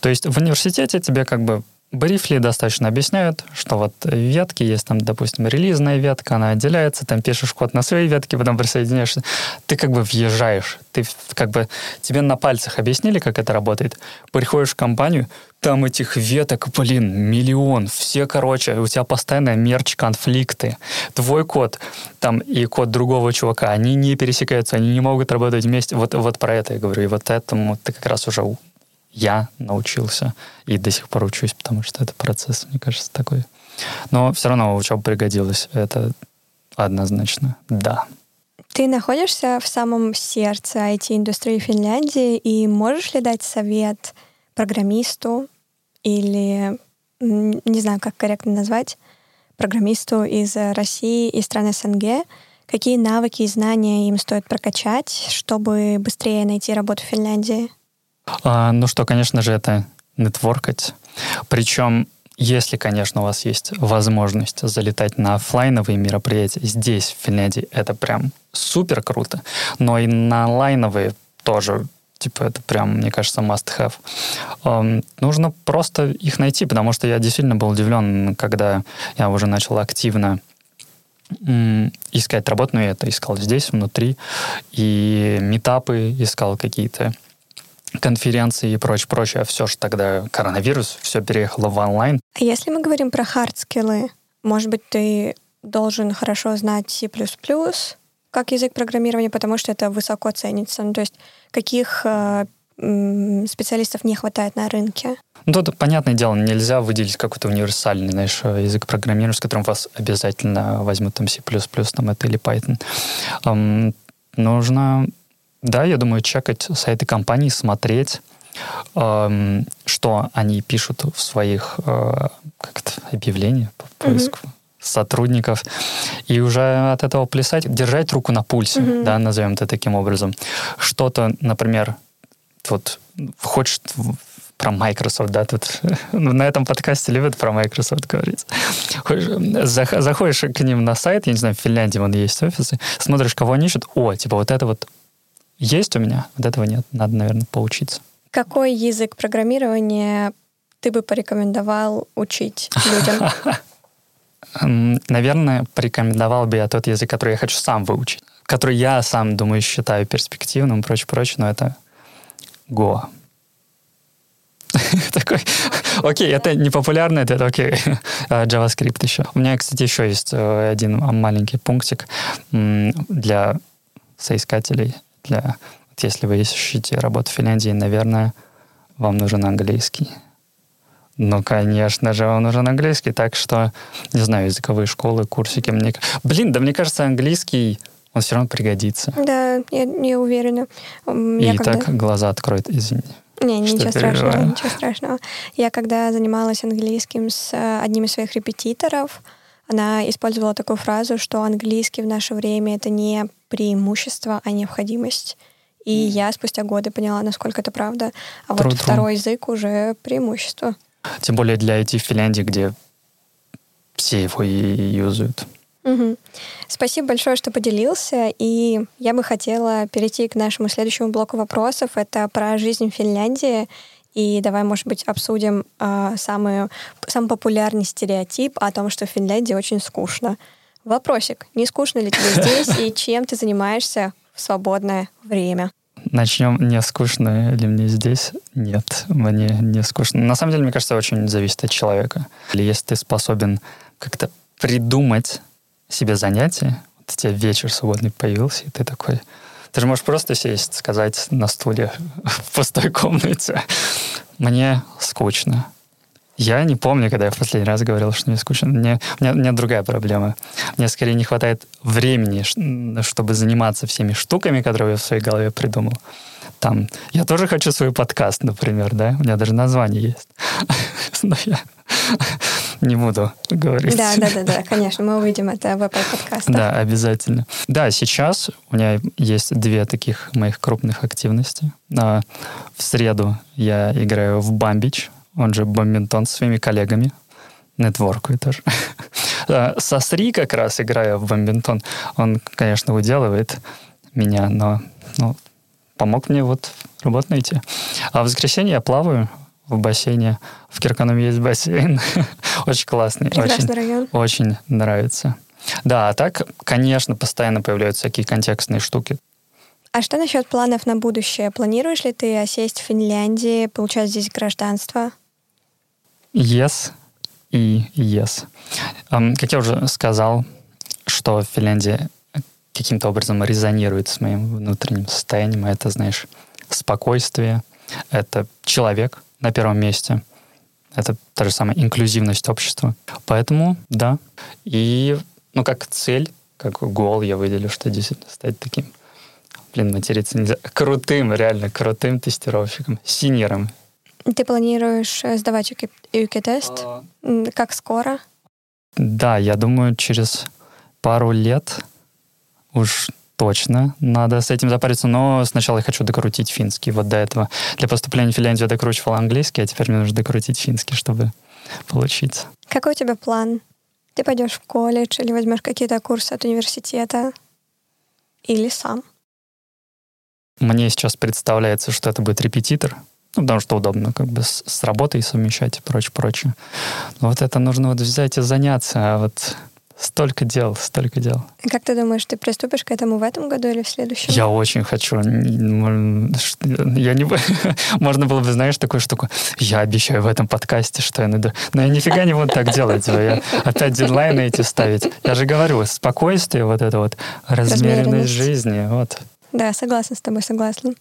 То есть в университете тебе как бы брифли достаточно объясняют, что вот ветки есть там, допустим, релизная ветка, она отделяется, там пишешь код на своей ветке, потом присоединяешься. Ты как бы въезжаешь, ты как бы тебе на пальцах объяснили, как это работает. Приходишь в компанию, там этих веток, блин, миллион. Все, короче, у тебя постоянно мерч-конфликты. Твой код там и код другого чувака, они не пересекаются, они не могут работать вместе. Вот, вот про это я говорю. И вот этому ты как раз уже я научился и до сих пор учусь, потому что это процесс, мне кажется, такой. Но все равно учеба пригодилась. Это однозначно да. Ты находишься в самом сердце IT-индустрии Финляндии, и можешь ли дать совет программисту или, не знаю, как корректно назвать, программисту из России и стран СНГ, Какие навыки и знания им стоит прокачать, чтобы быстрее найти работу в Финляндии? А, ну что, конечно же, это нетворкать. Причем если, конечно, у вас есть возможность залетать на офлайновые мероприятия здесь, в Финляндии, это прям супер круто. Но и на онлайновые тоже Типа это прям, мне кажется, must-have. Um, нужно просто их найти, потому что я действительно был удивлен, когда я уже начал активно искать работу, но я это искал здесь, внутри, и метапы искал какие-то конференции и прочее, прочее. А все же тогда коронавирус, все переехало в онлайн. А если мы говорим про hard skills, может быть, ты должен хорошо знать C++, как язык программирования, потому что это высоко ценится. Ну, то есть каких э, специалистов не хватает на рынке? Ну, тут, понятное дело, нельзя выделить какой-то универсальный, знаешь, язык программирования, с которым вас обязательно возьмут там C++, там это или Python. Um, нужно, да, я думаю, чекать сайты компаний, смотреть, um, что они пишут в своих uh, как это, объявлениях по поиску. Mm-hmm сотрудников, и уже от этого плясать, держать руку на пульсе, mm-hmm. да, назовем это таким образом. Что-то, например, вот хочешь про Microsoft, да, тут на этом подкасте любят про Microsoft говорить. Заходишь к ним на сайт, я не знаю, в Финляндии вон есть офисы, смотришь, кого они ищут, о, типа вот это вот есть у меня, вот этого нет, надо, наверное, поучиться. Какой язык программирования ты бы порекомендовал учить людям? Наверное, порекомендовал бы я тот язык, который я хочу сам выучить, который я сам, думаю, считаю перспективным, прочее, прочее, но это Go. Такой, окей, это не популярно, это окей, а, JavaScript еще. У меня, кстати, еще есть э, один маленький пунктик для соискателей, для, если вы ищете работу в Финляндии, наверное, вам нужен английский. Ну, конечно же, он нужен английский, так что, не знаю, языковые школы, курсики. Мне... Блин, да мне кажется, английский, он все равно пригодится. Да, я не уверена. Я И когда... так глаза откроет, извини. Не, ничего страшного, ничего страшного. Я когда занималась английским с э, одним из своих репетиторов, она использовала такую фразу, что английский в наше время это не преимущество, а необходимость. И я спустя годы поняла, насколько это правда. А True, вот второй язык уже преимущество. Тем более для IT в Финляндии, где все его и юзают. Угу. Спасибо большое, что поделился. И я бы хотела перейти к нашему следующему блоку вопросов. Это про жизнь в Финляндии. И давай, может быть, обсудим э, самый, самый популярный стереотип о том, что в Финляндии очень скучно. Вопросик. Не скучно ли тебе здесь и чем ты занимаешься в свободное время? Начнем, не скучно ли мне здесь? Нет, мне не скучно. На самом деле, мне кажется, очень зависит от человека. Или если ты способен как-то придумать себе занятие, вот у тебя вечер свободный появился, и ты такой... Ты же можешь просто сесть, сказать на стуле в пустой комнате. Мне скучно. Я не помню, когда я в последний раз говорил, что мне скучно. Мне, у, меня, у меня другая проблема. Мне скорее не хватает времени, чтобы заниматься всеми штуками, которые я в своей голове придумал. Там, я тоже хочу свой подкаст, например, да? У меня даже название есть. Но я не буду говорить. Да, да, да, да, конечно, мы увидим это в Apple подкастах. Да, обязательно. Да, сейчас у меня есть две таких моих крупных активности. А, в среду я играю в Бамбич, он же бомбинтон со своими коллегами. Нетворкую тоже. Со Сри как раз, играя в бомбинтон, он, конечно, уделывает меня, но ну, помог мне вот работу найти. А в воскресенье я плаваю в бассейне. В Кирканове есть бассейн. очень классный. Прекрасный очень, район. Очень нравится. Да, а так, конечно, постоянно появляются всякие контекстные штуки. А что насчет планов на будущее? Планируешь ли ты осесть в Финляндии, получать здесь гражданство? Yes и yes. Как я уже сказал, что Финляндия каким-то образом резонирует с моим внутренним состоянием. Это, знаешь, спокойствие, это человек на первом месте, это та же самая инклюзивность общества. Поэтому, да. И, ну, как цель, как гол я выделю, что действительно стать таким, блин, материться нельзя, крутым, реально крутым тестировщиком, синьором ты планируешь э, сдавать ЮК-тест? А... Как скоро? Да, я думаю, через пару лет уж точно надо с этим запариться, но сначала я хочу докрутить финский. Вот до этого для поступления в Финляндию я докручивал английский, а теперь мне нужно докрутить финский, чтобы получиться. Какой у тебя план? Ты пойдешь в колледж или возьмешь какие-то курсы от университета? Или сам? Мне сейчас представляется, что это будет репетитор, ну, потому что удобно как бы с, с работой совмещать и прочее, прочее. Но вот это нужно вот взять и заняться, а вот Столько дел, столько дел. Как ты думаешь, ты приступишь к этому в этом году или в следующем? Я очень хочу. Я не... Можно было бы, знаешь, такую штуку. Я обещаю в этом подкасте, что я найду. Но я нифига не буду так делать. Я опять дедлайны эти ставить. Я же говорю, спокойствие, вот это вот, размеренность жизни. Вот. Да, согласна с тобой, согласна.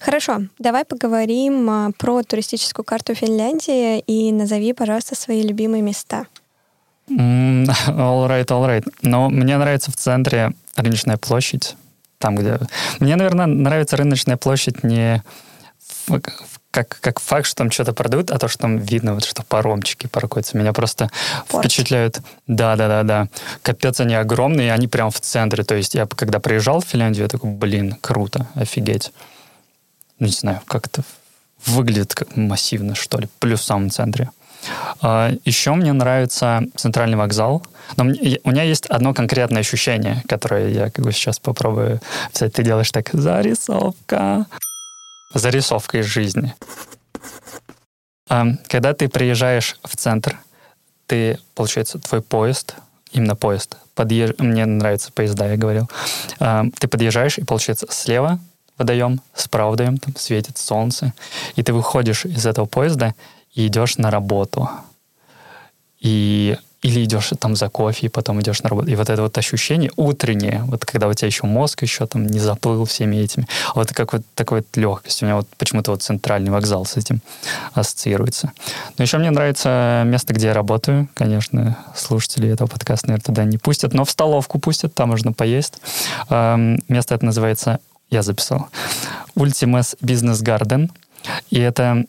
Хорошо, давай поговорим а, про туристическую карту Финляндии и назови, пожалуйста, свои любимые места. All right, all right. Но мне нравится в центре рыночная площадь. Там, где... Мне, наверное, нравится рыночная площадь не как, как факт, что там что-то продают, а то, что там видно, вот, что паромчики паркуются. Меня просто Порт. впечатляют. Да, да, да, да. Капец, они огромные, они прям в центре. То есть я когда приезжал в Финляндию, я такой, блин, круто, офигеть. Ну, не знаю, как это выглядит как массивно, что ли, плюс в самом центре. А, Еще мне нравится центральный вокзал. Но у меня есть одно конкретное ощущение, которое я как бы сейчас попробую взять. Ты делаешь так, зарисовка. Зарисовка из жизни. А, когда ты приезжаешь в центр, ты, получается, твой поезд, именно поезд, подъезж... мне нравятся поезда, я говорил, а, ты подъезжаешь, и, получается, слева водоем, справа водоем, там светит солнце, и ты выходишь из этого поезда, и идешь на работу. И или идешь там за кофе, и потом идешь на работу. И вот это вот ощущение утреннее, вот когда у тебя еще мозг еще там не заплыл всеми этими, вот как вот такой вот легкость. У меня вот почему-то вот центральный вокзал с этим ассоциируется. Но еще мне нравится место, где я работаю. Конечно, слушатели этого подкаста, наверное, туда не пустят, но в столовку пустят, там можно поесть. Место это называется, я записал, Ultimus Business Garden. И это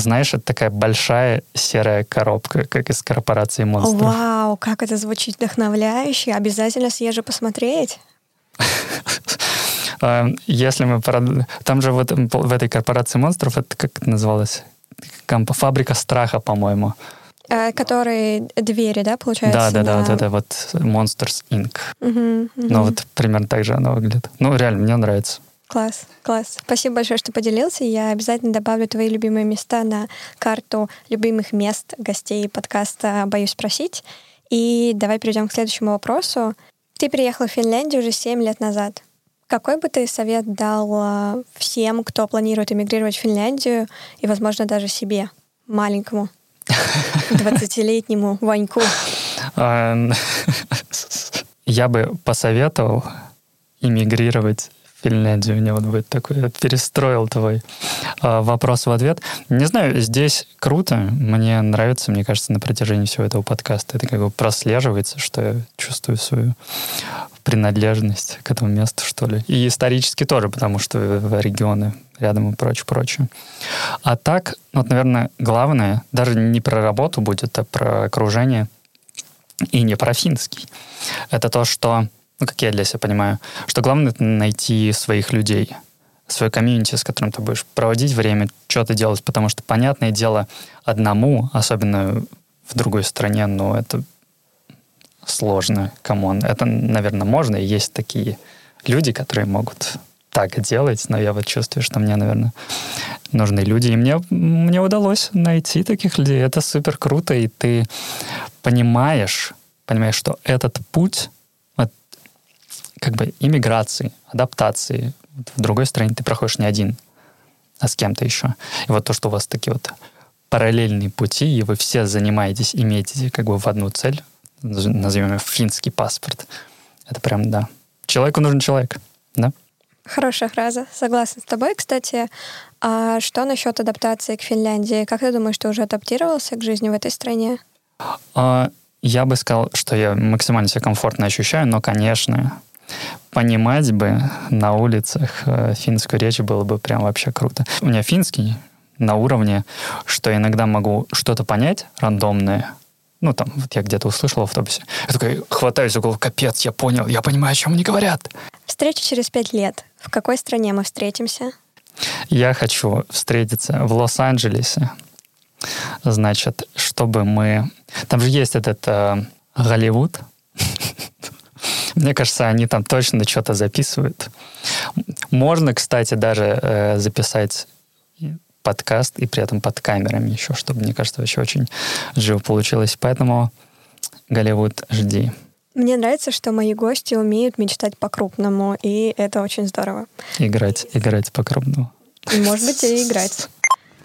знаешь, это такая большая серая коробка, как из корпорации монстров. Вау, как это звучит вдохновляюще. Обязательно съезжу посмотреть. А, если мы... Там же вот в этой корпорации монстров, это как это называлось? Фабрика страха, по-моему. Э, которые двери, да, получается? Да, да, да, вот это вот Monsters Inc. Ну, вот примерно так же оно выглядит. Ну, реально, мне нравится. Класс, класс. Спасибо большое, что поделился. Я обязательно добавлю твои любимые места на карту любимых мест гостей подкаста «Боюсь спросить». И давай перейдем к следующему вопросу. Ты переехала в Финляндию уже 7 лет назад. Какой бы ты совет дал а, всем, кто планирует эмигрировать в Финляндию и, возможно, даже себе, маленькому, 20-летнему Ваньку? Я бы посоветовал эмигрировать Финляндию. У меня вот будет такой, я перестроил твой э, вопрос в ответ. Не знаю, здесь круто, мне нравится, мне кажется, на протяжении всего этого подкаста это как бы прослеживается, что я чувствую свою принадлежность к этому месту, что ли. И исторически тоже, потому что регионы рядом и прочее, прочее. А так, вот, наверное, главное, даже не про работу будет, а про окружение и не про финский. Это то, что ну, как я для себя понимаю, что главное это найти своих людей, свое комьюнити, с которым ты будешь проводить время, что-то делать, потому что, понятное дело, одному, особенно в другой стране, ну, это сложно, come on. Это, наверное, можно, и есть такие люди, которые могут так делать, но я вот чувствую, что мне, наверное, нужны люди. И мне, мне удалось найти таких людей. Это супер круто, и ты понимаешь, понимаешь, что этот путь как бы иммиграции, адаптации. В другой стране ты проходишь не один, а с кем-то еще. И вот то, что у вас такие вот параллельные пути, и вы все занимаетесь, имеете как бы в одну цель, назовем ее финский паспорт, это прям, да. Человеку нужен человек, да? Хорошая фраза, согласна с тобой. Кстати, а что насчет адаптации к Финляндии? Как ты думаешь, ты уже адаптировался к жизни в этой стране? А, я бы сказал, что я максимально себя комфортно ощущаю, но, конечно, понимать бы на улицах э, финскую речь было бы прям вообще круто. У меня финский на уровне, что иногда могу что-то понять рандомное, Ну, там, вот я где-то услышал в автобусе. Я такой хватаюсь за голову, капец, я понял, я понимаю, о чем они говорят. Встреча через пять лет. В какой стране мы встретимся? Я хочу встретиться в Лос-Анджелесе. Значит, чтобы мы... Там же есть этот э, Голливуд. Мне кажется, они там точно что-то записывают. Можно, кстати, даже э, записать подкаст и при этом под камерами еще, чтобы, мне кажется, вообще очень живо получилось. Поэтому Голливуд, жди. Мне нравится, что мои гости умеют мечтать по-крупному, и это очень здорово. Играть, играть по-крупному. Может быть, и играть.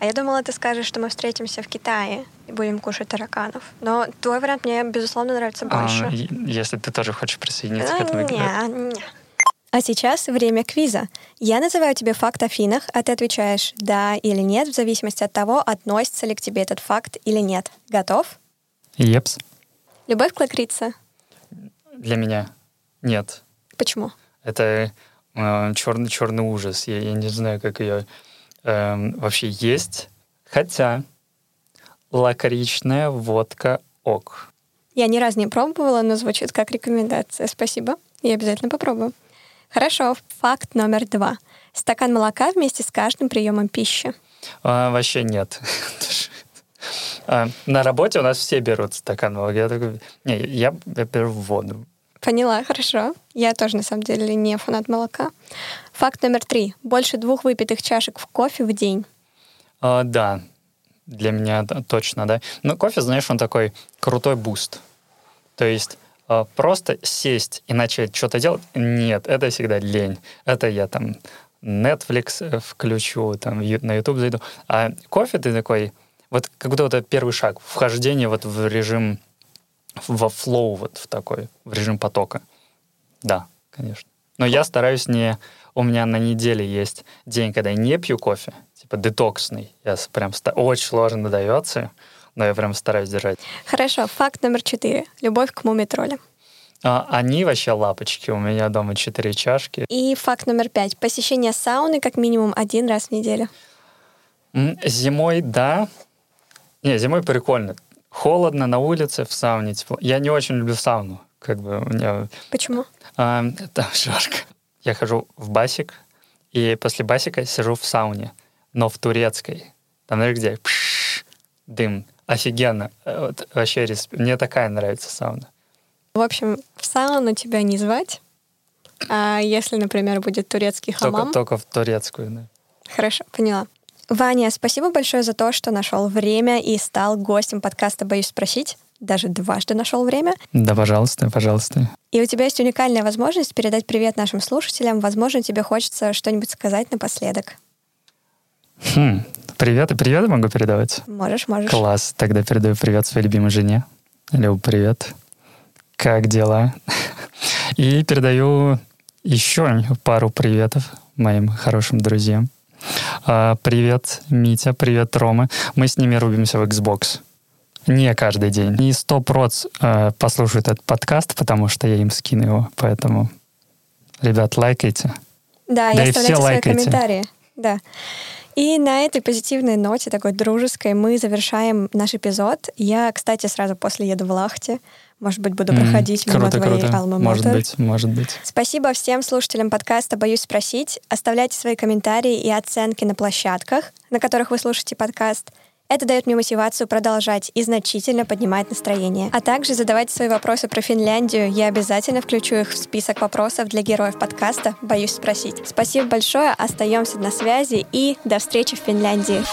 А я думала, ты скажешь, что мы встретимся в Китае и будем кушать тараканов. Но твой вариант мне, безусловно, нравится а, больше. А, если ты тоже хочешь присоединиться к этому игре. А сейчас время квиза. Я называю тебе факт о финах, а ты отвечаешь «да» или «нет», в зависимости от того, относится ли к тебе этот факт или нет. Готов? Епс. Любовь к лакрице? Для меня нет. Почему? Это э, черный черный ужас. Я, я не знаю, как ее э, вообще есть. Хотя лакричная водка ок. Я ни разу не пробовала, но звучит как рекомендация. Спасибо. Я обязательно попробую. Хорошо. Факт номер два. Стакан молока вместе с каждым приемом пищи. А, вообще нет. а, на работе у нас все берут стакан молока. Я такой, не, я, я беру воду. Поняла, хорошо. Я тоже, на самом деле, не фанат молока. Факт номер три. Больше двух выпитых чашек в кофе в день. А, да, для меня точно, да. Но кофе, знаешь, он такой крутой boost. То есть а, просто сесть и начать что-то делать, нет, это всегда лень. Это я там Netflix э, включу, там на YouTube зайду. А кофе ты такой, вот как будто это первый шаг, вхождение вот в режим, во flow вот в такой, в режим потока. Да, конечно. Но я стараюсь не... У меня на неделе есть день, когда я не пью кофе, типа детоксный. Я прям... Очень сложно дается но я прям стараюсь держать. Хорошо, факт номер четыре. Любовь к мумитролям. А, они вообще лапочки. У меня дома четыре чашки. И факт номер пять. Посещение сауны как минимум один раз в неделю. Зимой, да. Не, зимой прикольно. Холодно на улице, в сауне тепло. Я не очень люблю сауну. Как бы у меня... Почему? А, там жарко. Я хожу в басик, и после басика сижу в сауне, но в турецкой. Там, знаешь, где пш, дым офигенно. Э, вот, вообще, мне такая нравится сауна. В общем, в сауну тебя не звать, а если, например, будет турецкий хамам... Только, только в турецкую, да. Хорошо, поняла. Ваня, спасибо большое за то, что нашел время и стал гостем подкаста «Боюсь спросить». Даже дважды нашел время. Да, пожалуйста, пожалуйста. И у тебя есть уникальная возможность передать привет нашим слушателям. Возможно, тебе хочется что-нибудь сказать напоследок. Хм, привет и привет могу передавать? Можешь, можешь. Класс. Тогда передаю привет своей любимой жене. Люб, привет. Как дела? И передаю еще пару приветов моим хорошим друзьям. А, привет, Митя, привет, Рома. Мы с ними рубимся в Xbox. Не каждый день. Не сто проц э, послушают этот подкаст, потому что я им скину его. Поэтому, ребят, лайкайте. Да, да и оставляйте свои лайкайте. комментарии. Да. И на этой позитивной ноте, такой дружеской, мы завершаем наш эпизод. Я, кстати, сразу после еду в Лахте. Может быть, буду проходить mm, мимо круто, твоей круто. алма Может быть, может быть. Спасибо всем слушателям подкаста «Боюсь спросить». Оставляйте свои комментарии и оценки на площадках, на которых вы слушаете подкаст. Это дает мне мотивацию продолжать и значительно поднимать настроение. А также задавайте свои вопросы про Финляндию. Я обязательно включу их в список вопросов для героев подкаста «Боюсь спросить». Спасибо большое, остаемся на связи и до встречи в Финляндии.